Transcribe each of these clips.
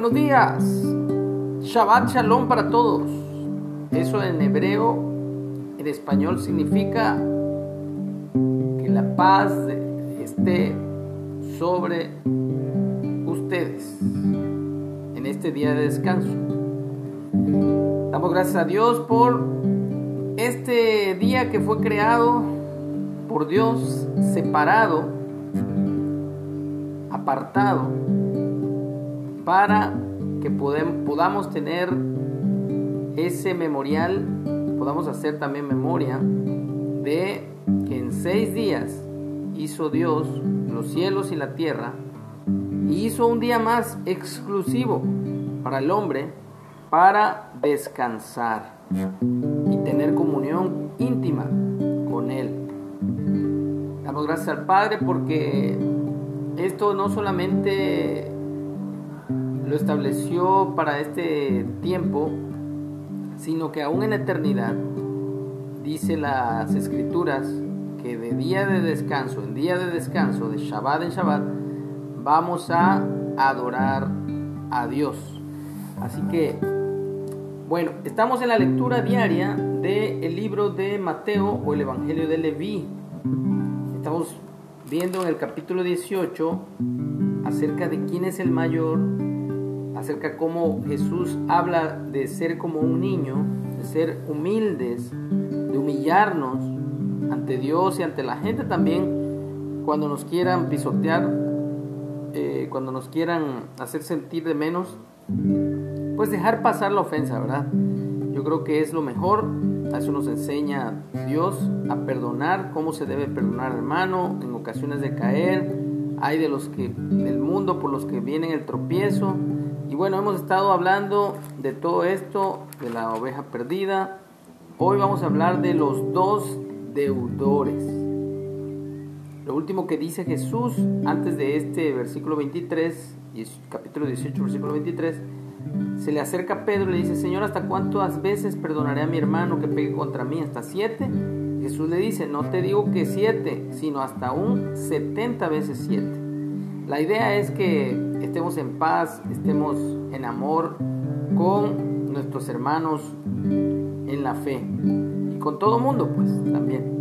buenos días. Shabbat Shalom para todos. Eso en hebreo, en español significa que la paz esté sobre ustedes en este día de descanso. Damos gracias a Dios por este día que fue creado por Dios, separado, apartado para que podamos tener ese memorial, podamos hacer también memoria de que en seis días hizo Dios los cielos y la tierra y hizo un día más exclusivo para el hombre para descansar y tener comunión íntima con Él. Damos gracias al Padre porque esto no solamente lo estableció para este tiempo, sino que aún en eternidad, dice las escrituras, que de día de descanso, en día de descanso, de Shabbat en Shabbat, vamos a adorar a Dios. Así que, bueno, estamos en la lectura diaria del libro de Mateo o el Evangelio de Leví. Estamos viendo en el capítulo 18 acerca de quién es el mayor acerca cómo Jesús habla de ser como un niño, de ser humildes, de humillarnos ante Dios y ante la gente también cuando nos quieran pisotear, eh, cuando nos quieran hacer sentir de menos, pues dejar pasar la ofensa, ¿verdad? Yo creo que es lo mejor, a eso nos enseña Dios a perdonar, cómo se debe perdonar hermano en ocasiones de caer, hay de los que del mundo por los que vienen el tropiezo, y bueno, hemos estado hablando de todo esto, de la oveja perdida. Hoy vamos a hablar de los dos deudores. Lo último que dice Jesús antes de este versículo 23, capítulo 18, versículo 23, se le acerca a Pedro y le dice, Señor, ¿hasta cuántas veces perdonaré a mi hermano que pegue contra mí? ¿Hasta siete? Jesús le dice, no te digo que siete, sino hasta un setenta veces siete. La idea es que estemos en paz, estemos en amor con nuestros hermanos en la fe y con todo mundo pues también.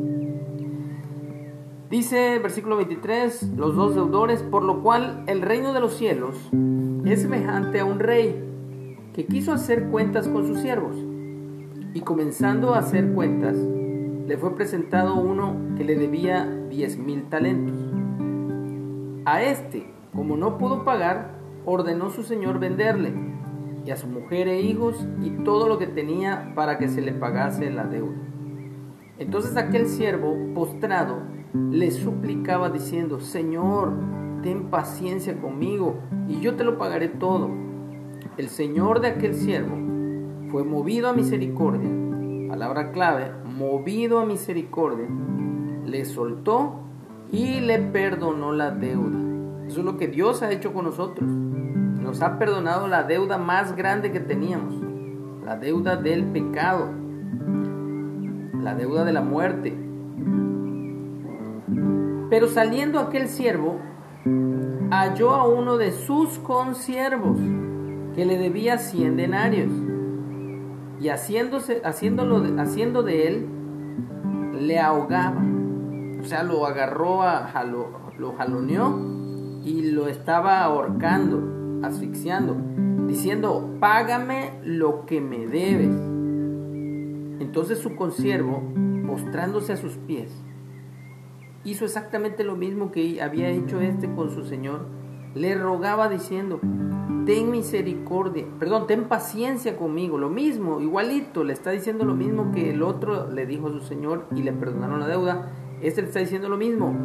Dice versículo 23, los dos deudores, por lo cual el reino de los cielos es semejante a un rey que quiso hacer cuentas con sus siervos. Y comenzando a hacer cuentas, le fue presentado uno que le debía diez mil talentos. A este, como no pudo pagar, ordenó su señor venderle y a su mujer e hijos y todo lo que tenía para que se le pagase la deuda. Entonces aquel siervo, postrado, le suplicaba diciendo, Señor, ten paciencia conmigo y yo te lo pagaré todo. El señor de aquel siervo fue movido a misericordia, palabra clave, movido a misericordia, le soltó y le perdonó la deuda. Eso es lo que Dios ha hecho con nosotros. Nos ha perdonado la deuda más grande que teníamos, la deuda del pecado, la deuda de la muerte. Pero saliendo aquel siervo, halló a uno de sus consiervos que le debía cien denarios y haciéndose, haciéndolo, haciendo de él, le ahogaba. O sea, lo agarró, a, lo jaloneó y lo estaba ahorcando, asfixiando, diciendo, págame lo que me debes. Entonces su consiervo, postrándose a sus pies, hizo exactamente lo mismo que había hecho este con su señor. Le rogaba diciendo, ten misericordia, perdón, ten paciencia conmigo, lo mismo, igualito, le está diciendo lo mismo que el otro le dijo a su señor y le perdonaron la deuda. Este le está diciendo lo mismo,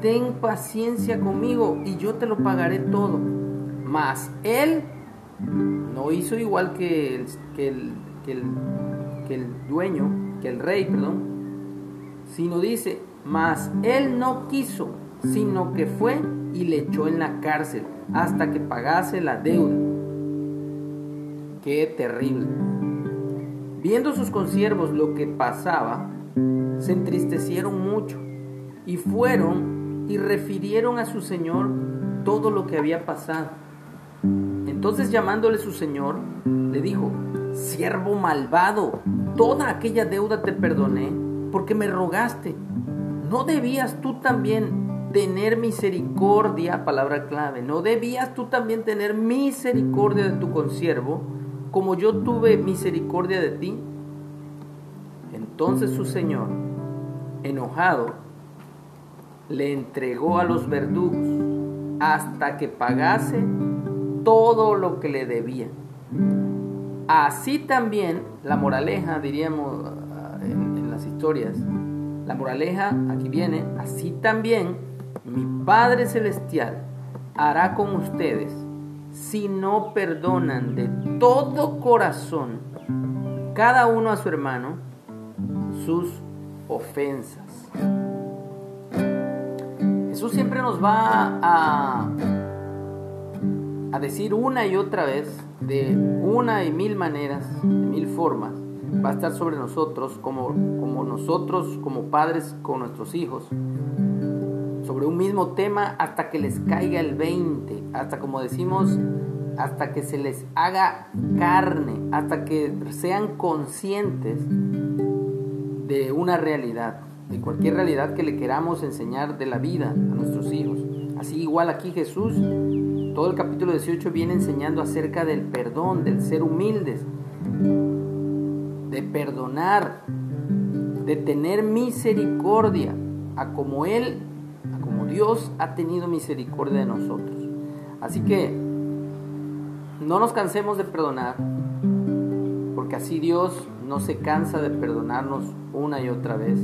ten paciencia conmigo y yo te lo pagaré todo. Mas él no hizo igual que el, dueño, que el rey, perdón, sino dice, mas él no quiso, sino que fue y le echó en la cárcel hasta que pagase la deuda. Qué terrible. Viendo sus consiervos lo que pasaba, se entristecieron mucho y fueron y refirieron a su señor todo lo que había pasado. Entonces llamándole su señor, le dijo, siervo malvado, toda aquella deuda te perdoné porque me rogaste. ¿No debías tú también tener misericordia, palabra clave, no debías tú también tener misericordia de tu consiervo, como yo tuve misericordia de ti? Entonces su señor, enojado, le entregó a los verdugos hasta que pagase todo lo que le debía. Así también la moraleja, diríamos ah, en, las historias, la moraleja aquí viene, así también mi Padre Celestial hará con ustedes si no perdonan de todo corazón cada uno a su hermano sus ofensas. Jesús siempre nos va a, a decir una y otra vez, de una y mil maneras, de mil formas, va a estar sobre nosotros como, como nosotros, como padres con nuestros hijos, sobre un mismo tema hasta que les caiga el 20, hasta como decimos, hasta que se les haga carne, hasta que sean conscientes de una realidad de cualquier realidad que le queramos enseñar de la vida a nuestros hijos. Así igual aquí Jesús, todo el capítulo 18 viene enseñando acerca del perdón, del ser humildes, de perdonar, de tener misericordia, a como Él, a como Dios ha tenido misericordia de nosotros. Así que no nos cansemos de perdonar, porque así Dios no se cansa de perdonarnos una y otra vez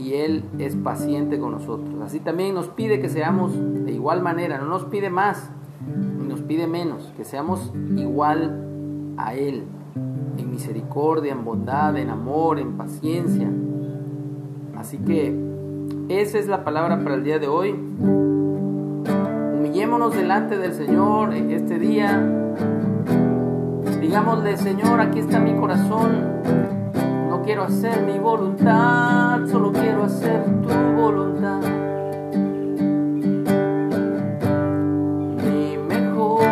y Él es paciente con nosotros. Así también nos pide que seamos de igual manera, no nos pide más, ni nos pide menos, que seamos igual a Él, en misericordia, en bondad, en amor, en paciencia. Así que esa es la palabra para el día de hoy. Humillémonos delante del Señor en este día. Digámosle, Señor, aquí está mi corazón quiero hacer mi voluntad, solo quiero hacer tu voluntad. Mi mejor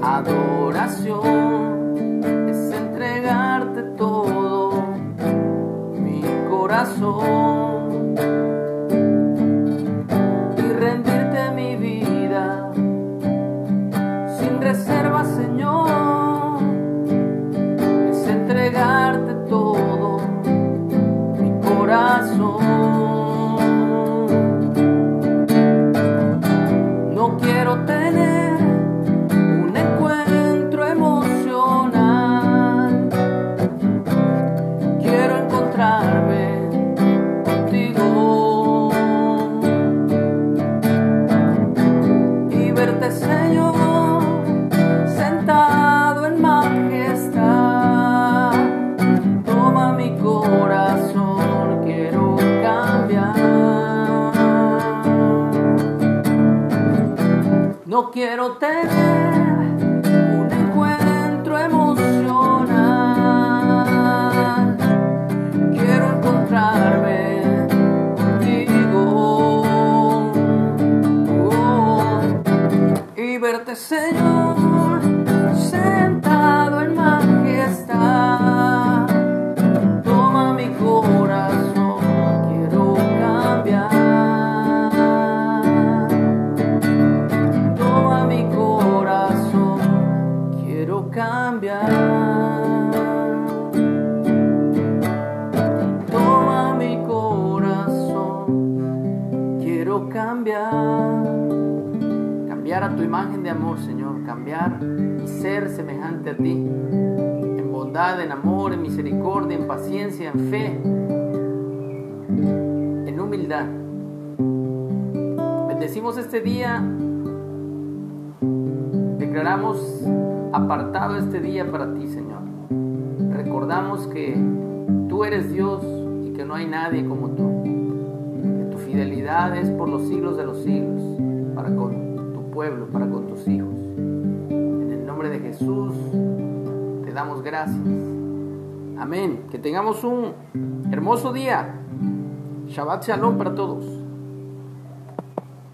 adoración es entregarte todo mi corazón. Quiero tener semejante a ti. En bondad, en amor, en misericordia, en paciencia, en fe. En humildad. Bendecimos este día. Declaramos apartado este día para ti, Señor. Recordamos que tú eres Dios y que no hay nadie como tú. Que tu fidelidad es por los siglos de los siglos, para con tu pueblo, para con tus hijos. Nombre de Jesús te damos gracias. Amén. Que tengamos un hermoso día. Shabbat Shalom para todos.